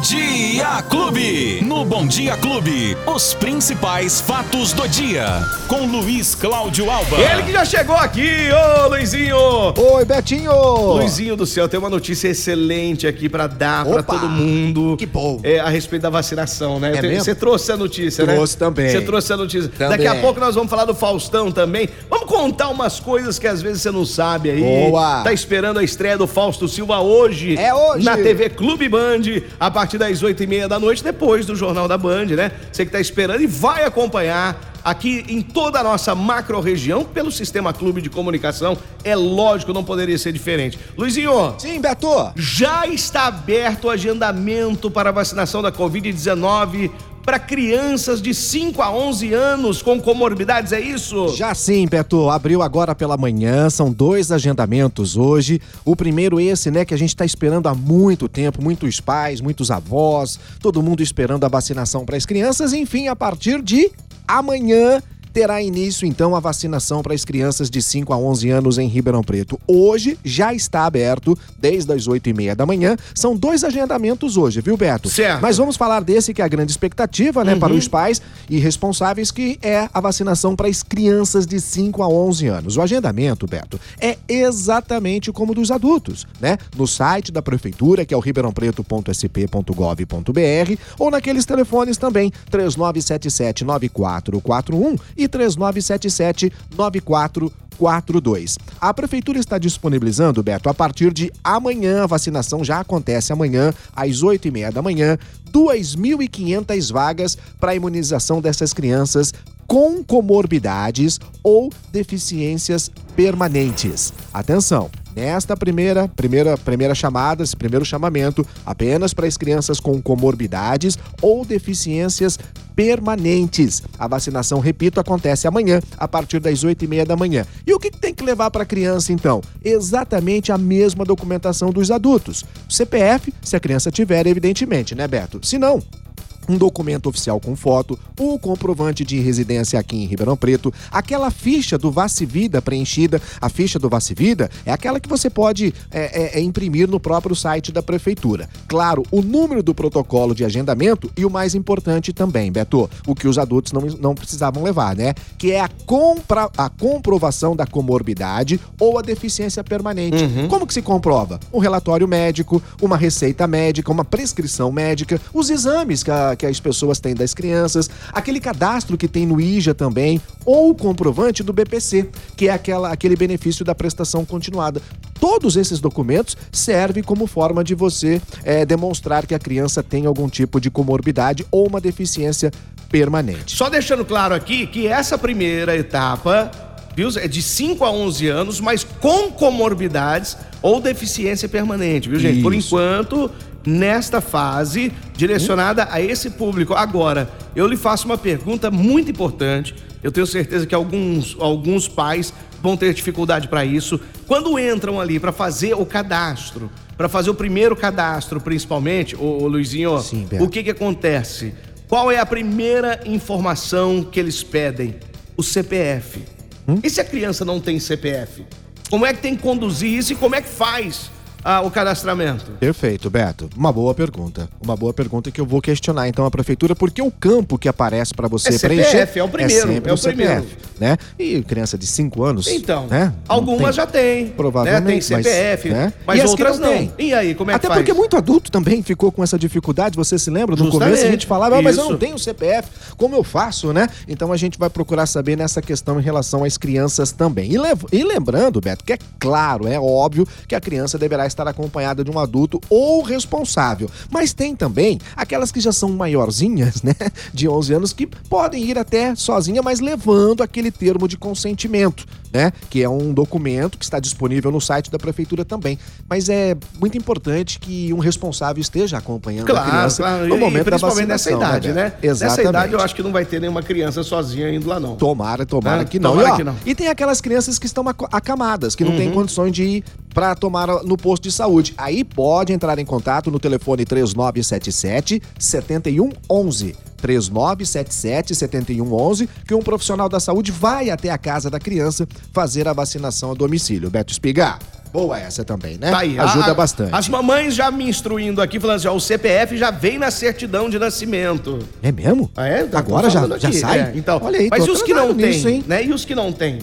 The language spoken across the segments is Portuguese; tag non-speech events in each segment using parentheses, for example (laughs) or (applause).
Dia Clube. No Bom Dia Clube, os principais fatos do dia. Com Luiz Cláudio Alba. Ele que já chegou aqui, ô Luizinho! Oi, Betinho! Luizinho do céu, tem uma notícia excelente aqui pra dar pra Opa! todo mundo. Que bom. É, a respeito da vacinação, né? É Tem-? Você trouxe a notícia, né? Trouxe também. Você trouxe a notícia. Também. Daqui a pouco nós vamos falar do Faustão também. Vamos contar umas coisas que às vezes você não sabe aí. Boa. Tá esperando a estreia do Fausto Silva hoje. É hoje. Na TV Clube Band, a partir das oito e meia da noite, depois do Jornal da Band, né? Você que tá esperando e vai acompanhar aqui em toda a nossa macro-região pelo Sistema Clube de Comunicação. É lógico, não poderia ser diferente. Luizinho, Sim, Beto! já está aberto o agendamento para a vacinação da Covid-19 para crianças de 5 a 11 anos com comorbidades, é isso? Já sim, Beto. Abriu agora pela manhã, são dois agendamentos hoje. O primeiro esse, né, que a gente tá esperando há muito tempo, muitos pais, muitos avós, todo mundo esperando a vacinação para as crianças. Enfim, a partir de amanhã terá início então a vacinação para as crianças de 5 a 11 anos em Ribeirão Preto. Hoje já está aberto desde as 8 e meia da manhã. São dois agendamentos hoje, viu, Beto? Certo. Mas vamos falar desse que é a grande expectativa, né, para os pais e responsáveis, que é a vacinação para as crianças de 5 a 11 anos. O agendamento, Beto, é exatamente como o dos adultos, né? No site da prefeitura, que é o ribeirãopreto.sp.gov.br, ou naqueles telefones também, 3977-9441 e 3977-9442. A prefeitura está disponibilizando, Beto, a partir de amanhã, a vacinação já acontece amanhã, às 8 e meia da manhã, 2.500 vagas para a imunização dessas crianças com comorbidades ou deficiências permanentes. Atenção! Nesta primeira, primeira, primeira chamada, esse primeiro chamamento, apenas para as crianças com comorbidades ou deficiências permanentes. A vacinação, repito, acontece amanhã, a partir das 8 e meia da manhã. E o que tem que levar para a criança, então? Exatamente a mesma documentação dos adultos. CPF, se a criança tiver, evidentemente, né, Beto? Se não, um documento oficial com foto, o comprovante de residência aqui em Ribeirão Preto, aquela ficha do Vacivida preenchida. A ficha do Vacivida é aquela que você pode é, é, é, imprimir no próprio site da prefeitura. Claro, o número do protocolo de agendamento e o mais importante também, Beto, o que os adultos não, não precisavam levar, né? Que é a, compra, a comprovação da comorbidade ou a deficiência permanente. Como que se comprova? Um relatório médico, uma receita médica, uma prescrição médica, os exames que, a- que as pessoas têm das crianças, aquele cadastro que tem no IJA também, ou o comprovante do BPC, que é aquela, aquele benefício da prestação continuada. Todos esses documentos servem como forma de você eh, demonstrar que a criança tem algum tipo de comorbidade ou uma deficiência permanente. Só deixando claro aqui que essa primeira etapa, viu, é de 5 a 11 anos, mas com comorbidades ou deficiência permanente, viu, gente? Por Isso. enquanto, nesta fase, direcionada a esse público. Agora, eu lhe faço uma pergunta muito importante. Eu tenho certeza que alguns, alguns pais vão ter dificuldade para isso. Quando entram ali para fazer o cadastro, para fazer o primeiro cadastro, principalmente, ô, ô Luizinho, Sim, o que que acontece? Qual é a primeira informação que eles pedem? O CPF. E se a criança não tem CPF? Como é que tem que conduzir isso e como é que faz ah, o cadastramento? Perfeito, Beto. Uma boa pergunta. Uma boa pergunta que eu vou questionar então a prefeitura, porque o campo que aparece para você É CPF, preencher é o primeiro, sempre é o o primeiro. Né? E criança de 5 anos, Então, né? Algumas tem- já têm. Provavelmente, Né? Tem mas, CPF, né? mas E outras não têm? E aí, como é Até que faz? porque muito adulto também ficou com essa dificuldade, você se lembra? No Justamente, começo a gente falava, ah, mas eu não tenho CPF, como eu faço, né? Então a gente vai procurar saber nessa questão em relação às crianças também. E, e lembrando, Beto, que é claro, é óbvio que a criança deverá estar acompanhada de um adulto ou responsável. Mas tem também aquelas que já são maiorzinhas, (laughs) né? De 11 anos, que podem ir até sozinha, mas levando aquele termo de consentimento, né? Que é um documento que está disponível no site da prefeitura também. Mas é muito importante que um responsável esteja acompanhando a Claro, criança claro. no E momento da principalmente nessa vacinação. idade, né? Beto? Exatamente. Nessa idade eu acho que não vai ter nenhuma criança sozinha indo lá, não. Tomara, tomara É, que não. tomara e, ó, que não. e tem aquelas crianças que estão acamadas, que não Uhum. têm condições de ir para tomar no posto de saúde. Aí pode entrar em contato no telefone 3977 7111. 3977 7111, que um profissional da saúde vai até a casa da criança fazer a vacinação a domicílio. Beto Espigar. Boa essa também, né? Tá aí. Ajuda A- bastante. As mamães já me instruindo aqui, falando assim, ó, o CPF já vem na certidão de nascimento. É mesmo? Ah, é? Tô Agora já, já sai? É, então, Olha aí, mas e os que não têm, né? E os que não têm?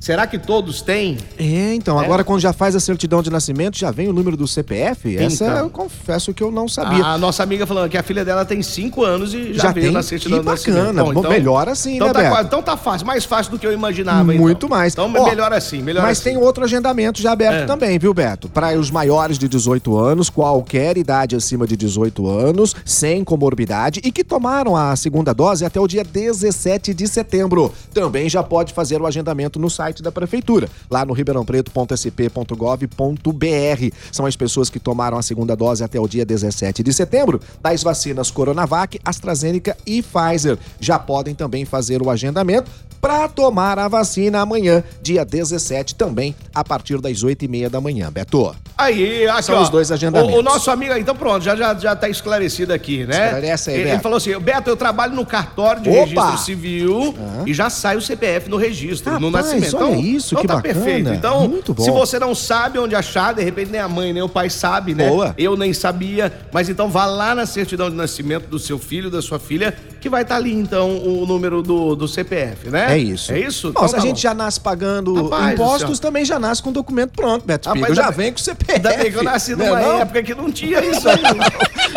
Será que todos têm? É, então, É? agora quando já faz a certidão de nascimento, já vem o número do CPF? Essa Então. eu confesso que eu não sabia. A, a nossa amiga falando que a filha dela tem 5 anos e já, Já veio tem? na certidão Que de nascimento. bacana. Bom, melhor assim, então né, tá, Beto? Então tá fácil, mais fácil do que eu imaginava. então. Muito mais. Então Ó, melhor assim, melhor Mas assim. tem outro agendamento já aberto É. também, viu, Beto? Para os maiores de 18 anos, qualquer idade acima de 18 anos, sem comorbidade e que tomaram a segunda dose até o dia 17 de setembro. Também já pode fazer o agendamento no site da prefeitura, lá no ribeirãopreto.sp.gov.br. São as pessoas que tomaram a segunda dose até o dia 17 de setembro das vacinas Coronavac, AstraZeneca e Pfizer. Já podem também fazer o agendamento para tomar a vacina amanhã, dia 17, também a partir das 8 e meia da manhã. Beto. Aí, aqui, São ó, os dois agendamentos. O, o nosso amigo, então pronto, já, já, já tá esclarecido aqui, né? Esclarece aí, ele, Beto. ele falou assim, Beto, eu trabalho no cartório de Opa! registro civil e já sai o CPF no registro, no Rapaz, nascimento. olha isso, então que tá bacana. perfeito. Então, Muito bom. se você não sabe onde achar, de repente nem a mãe, nem o pai sabe, né? Boa. Eu nem sabia, mas então vá lá na certidão de nascimento do seu filho, da sua filha, que vai estar ali, então, o número do, do CPF, né? É isso. É isso? Nossa, Então a tá gente bom. já nasce pagando Rapaz impostos, também já nasce com o documento pronto, Beto Rapaz, Spiegel. Já ainda- vem com o CPF. Ainda bem que eu nasci Né, numa não? época que não tinha (laughs) isso aí.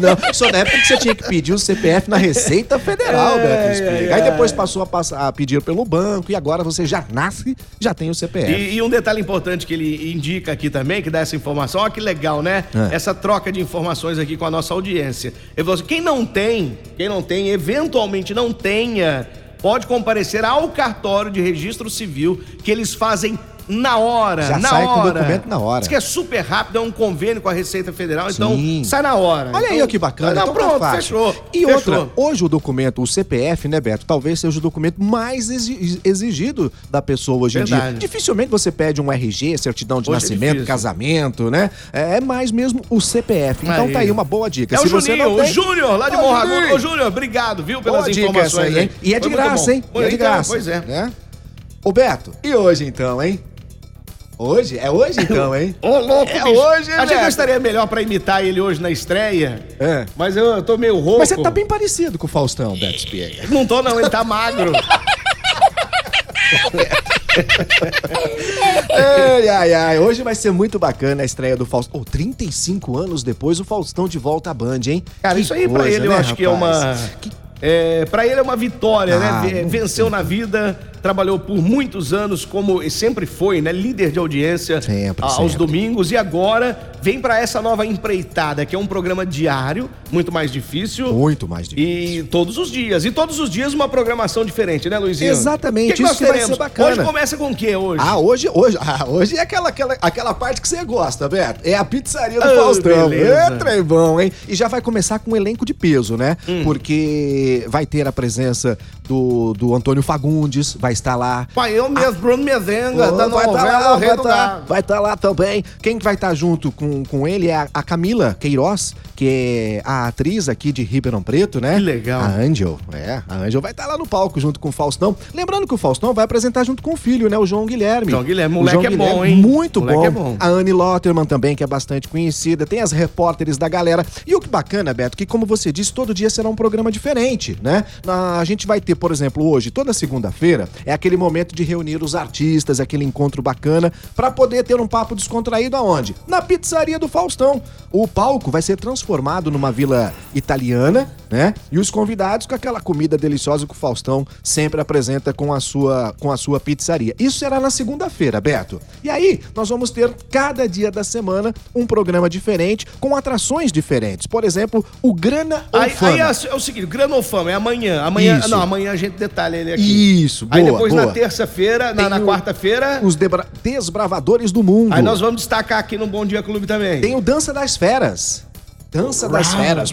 Não, só na época que você tinha que pedir o CPF na Receita Federal, É, Beto Spiegel. Aí é, depois passou a, passar, a pedir pelo banco e agora você já nasce, já tem o CPF. E, e um detalhe importante que ele indica aqui também, que dá essa informação, olha que legal, né? É. Essa troca de informações aqui com a nossa audiência. Ele falou assim: quem não tem, quem não tem, eventualmente não tenha, pode comparecer ao cartório de registro civil que eles fazem na hora. Já na sai com o hora. documento na hora. Diz que é super rápido, é um convênio com a Receita Federal, Sim. então sai na hora. Olha aí Então- ó, que bacana. Não, então pronto, tá fechou. E fechou. outra, hoje o documento, o CPF, né, Beto, talvez seja o documento mais exi- exigido da pessoa hoje em dia. Verdade. Dificilmente você pede um RG, certidão de Hoje é nascimento, difícil. casamento, né? É é mais mesmo o CPF. Então Aí. tá aí uma boa dica. É Se o Juninho, não o tem, Júnior, lá de Morragudo. Ô, Júnior, obrigado, viu, pelas Boa informações aí, hein? E é de Foi graça, bom. hein? E é de Então, graça. Pois é. Né? Ô, Beto, e hoje então, hein? Hoje? É hoje então, hein? (laughs) Ô, louco, É bicho. hoje, eu Beto. estaria melhor pra imitar ele hoje na estreia. É. Mas eu, eu tô meio rouco. Mas você tá bem parecido com o Faustão, Beto Spiegel. (laughs) Não tô, não, ele tá magro. Ai, ai, ai. Hoje vai ser muito bacana a estreia do Faustão. Oh, 35 anos depois, o Faustão de volta à Band, hein? Cara, Que isso aí pra coisa, ele eu né, acho que é uma. Que- É, para ele é uma vitória, Ah, né? Ve- muito Venceu na vida, trabalhou por muitos anos como e sempre foi, né? Líder de audiência Sempre, aos sempre. domingos e agora vem pra essa nova empreitada, que é um programa diário, muito mais difícil. Muito mais difícil. E todos os dias. E todos os dias uma programação diferente, né, Luizinho? Exatamente, que que isso nós que vai ser bacana. Hoje começa com o quê hoje? Ah, hoje, hoje, ah, hoje é aquela, aquela, aquela parte que você gosta, Beto. É a pizzaria do Oh, Faustão. beleza. É trevão, hein? E já vai começar com um elenco de peso, né? Hum. Porque vai ter a presença do, do Antônio Fagundes, vai estar lá. Pai, eu mesmo, Bruno Mezenga, da vai novela estar lá, O Rei vai tá, vai tá lá também. Quem que vai estar junto com, com ele é a, a Camila Queiroz, que é a atriz aqui de Ribeirão Preto, né? Que legal. A Angel, é. A Angel vai estar lá no palco junto com o Faustão. Lembrando que o Faustão vai apresentar junto com o filho, né? O João Guilherme. João Guilherme, O moleque é bom, hein? Muito Moleque bom. é bom. A Anne Lotterman também, que é bastante conhecida. Tem as repórteres da galera. E o que bacana, Beto, que como você disse, todo dia será um programa diferente, né? A gente vai ter, por exemplo, hoje, toda segunda-feira, é aquele momento de reunir os artistas, aquele encontro bacana, pra poder ter um papo descontraído aonde? Na pizzaria do Faustão. O palco vai ser transformado numa vila italiana, né? E os convidados com aquela comida deliciosa que o Faustão sempre apresenta com a sua, com a sua pizzaria. Isso será na segunda-feira, Beto. E aí, nós vamos ter cada dia da semana um programa diferente, com atrações diferentes. Por exemplo, o Grana ou Aí, Fama. aí é, é o seguinte, Granofama é amanhã. Amanhã, Isso. não, amanhã a gente detalha ele aqui. Isso, Aí boa, depois boa. na terça-feira, na, na quarta-feira, Os debra- desbravadores do mundo. aí nós vamos destacar aqui no Bom Dia Clube também. Tem o Dança das Feras. Dança das Uau. Feras.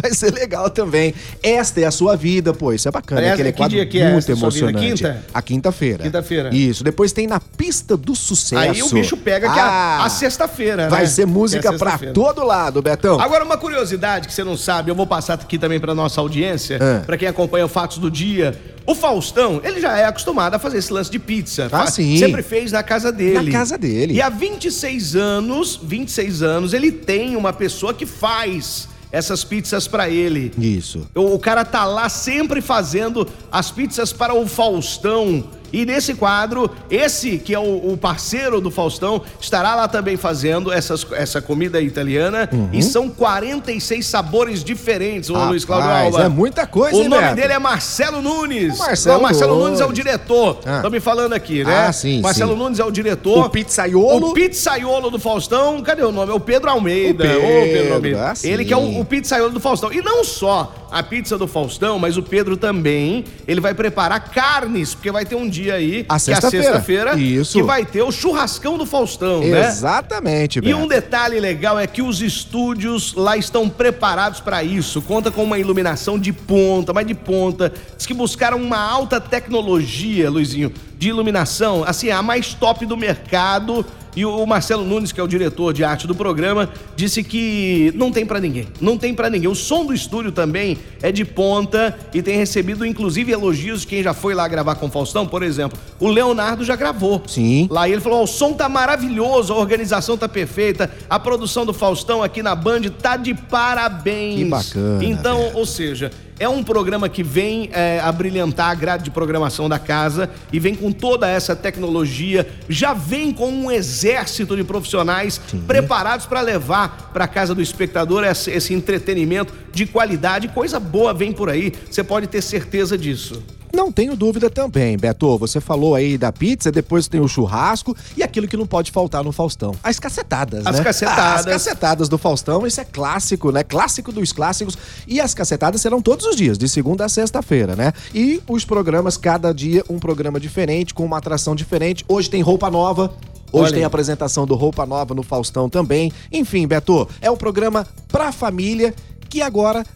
Vai ser legal também. Esta é a sua vida, pô. Isso é bacana. Essa- Aquele que quadro dia que é muito emocionante. Quinta? A quinta-feira. Quinta-feira. Isso. Depois tem na pista do sucesso. Aí o bicho pega que é a, Ah, a sexta-feira, Vai né? ser música Que é pra sexta-feira. todo lado, Betão. Agora, uma curiosidade que você não sabe, eu vou passar aqui também pra nossa audiência, Ah. pra quem acompanha o Fatos do Dia. O Faustão, ele já é acostumado a fazer esse lance de pizza. Ah, sim. Sempre fez na casa dele. Na casa dele. E há 26 anos, 26 anos, ele tem uma pessoa que faz essas pizzas pra ele. Isso. O, o cara tá lá sempre fazendo as pizzas para o Faustão. E nesse quadro, esse que é o, o parceiro do Faustão, estará lá também fazendo essas, essa comida italiana. E são 46 sabores diferentes, o Rapaz, Luiz Cláudio Alba. é muita coisa, O hein, nome Beto? dele é Marcelo Nunes. O Marcelo Não, Marcelo Nunes. Nunes é o diretor. Ah. Tô me falando aqui, né? Ah, sim, Marcelo sim. Nunes é o diretor. O pizzaiolo. O pizzaiolo do Faustão. Cadê o nome? É o Pedro Almeida. O Ô, Pedro, Almeida. ah. Ele que é o, o pizzaiolo do Faustão. E não só a pizza do Faustão, mas o Pedro também, ele vai preparar carnes, porque vai ter um dia aí, A que é a sexta-feira. que vai ter o churrascão do Faustão, né? Exatamente, E um detalhe legal é que os estúdios lá estão preparados para isso. Conta com uma iluminação de ponta, mas de ponta. Diz que buscaram uma alta tecnologia, Luizinho, de iluminação, assim, a mais top do mercado. E o Marcelo Nunes, que é o diretor de arte do programa, disse que não tem pra ninguém. Não tem pra ninguém. O som do estúdio também é de ponta e tem recebido inclusive elogios de quem já foi lá gravar com o Faustão, por exemplo. O Leonardo já gravou. Sim. Lá e ele falou: ó, o som tá maravilhoso, a organização tá perfeita, a produção do Faustão aqui na Band tá de parabéns. Que bacana, Então, Beto. ou seja, é um programa que vem é, a brilhantar a grade de programação da casa e vem com toda essa tecnologia, já vem com um exército de profissionais preparados para levar para casa do espectador esse, esse entretenimento de qualidade, coisa boa vem por aí, você pode ter certeza disso. Não tenho dúvida também, Beto. Você falou aí da pizza, depois tem o churrasco e aquilo que não pode faltar no Faustão. As cacetadas, As né? cacetadas. Ah, as cacetadas do Faustão, isso é clássico, né? Clássico dos clássicos. E as cacetadas serão todos os dias, de segunda a sexta-feira, né? E os programas, cada dia um programa diferente, com uma atração diferente. Hoje tem roupa nova. Hoje Olha tem a apresentação do Roupa Nova no Faustão também. Enfim, Beto, é um programa pra família que agora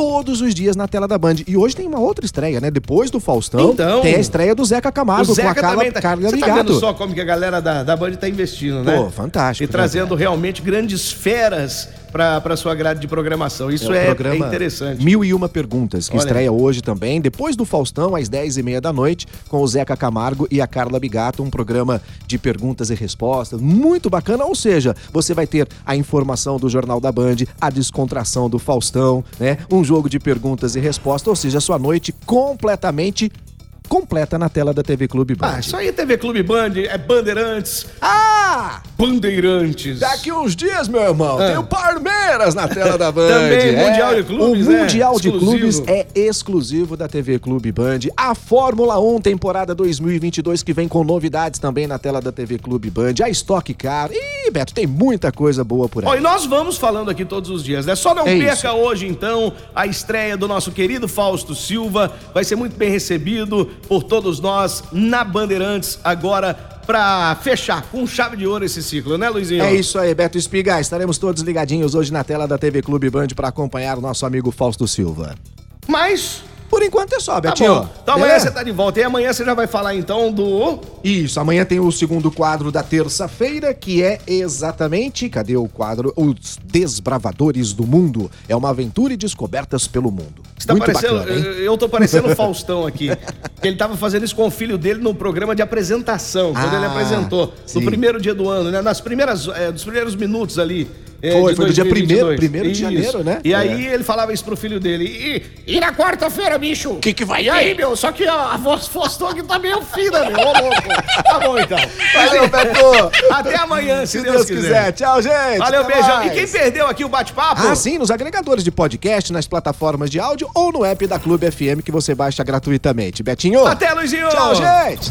todos os dias na tela da Band. E hoje tem uma outra estreia, né? Depois do Faustão, Então. tem a estreia do Zeca Camargo o Zeca com a Carla, tá... Carla Você tá vendo só como que a galera da, da Band tá investindo, né? Pô, fantástico, E trazendo né, realmente grandes feras pra sua grade de programação. Isso é, é programa interessante. Mil e uma perguntas, que Olha. estreia hoje também, depois do Faustão, às 10 e meia da noite, com o Zeca Camargo e a Carla Bigato, um programa de perguntas e respostas, muito bacana, ou seja, você vai ter a informação do Jornal da Band, a descontração do Faustão, né? Um jogo de perguntas e respostas, ou seja, a sua noite completamente completa na tela da TV Clube Band. Ah, isso aí é TV Clube Band, é Bandeirantes, Ah! Bandeirantes. Daqui uns dias, meu irmão, Ah. tem o Palmeiras na tela da (laughs) Band. Também, Mundial de Clubes, O né? Mundial de. Clubes é exclusivo da TV Clube Band. A Fórmula 1 temporada 2022 que vem com novidades também na tela da TV Clube Band. A Stock Car. Ih, Beto, tem muita coisa boa por aí. Ó, e nós vamos falando aqui todos os dias, né? Só não É perca hoje, então, a estreia do nosso querido Fausto Silva. Vai ser muito bem recebido por todos nós na Bandeirantes agora pra fechar com chave de ouro esse ciclo, né, Luizinho? É isso aí, Beto Espiga. Estaremos todos ligadinhos hoje na tela da TV Clube Band para acompanhar o nosso amigo Fausto Silva. Mas, Por enquanto é só, tá Betinho. bom. Então amanhã Beleza? você tá de volta. E amanhã você já vai falar, então, do... Isso, amanhã tem o segundo quadro da terça-feira, que é exatamente, cadê o quadro? Os Desbravadores do Mundo. É uma aventura e descobertas pelo mundo. Você tá Muito parecendo, bacana, eu- eu tô parecendo o (laughs) Faustão aqui. que ele tava fazendo isso com o filho dele no programa de apresentação, quando Ah, ele apresentou. sim. No primeiro dia do ano, né? Nas primeiras, é, dos primeiros minutos ali. É, Foi, foi no dia 2022. primeiro- primeiro de janeiro, né? E É. aí ele falava isso pro filho dele. E, e na quarta-feira, bicho? O Que que vai E aí, meu? Só que a, a voz aqui tá meio fina, meu. Ô, louco. Tá bom, então. Valeu, Beto! Até amanhã, se, Se Deus quiser. Tchau, gente! Valeu, Até beijão. mais. E quem perdeu aqui o bate-papo? Ah, sim, nos agregadores de podcast, nas plataformas de áudio ou no app da Clube FM que você baixa gratuitamente. Betinho! Até, Luizinho. Tchau, gente!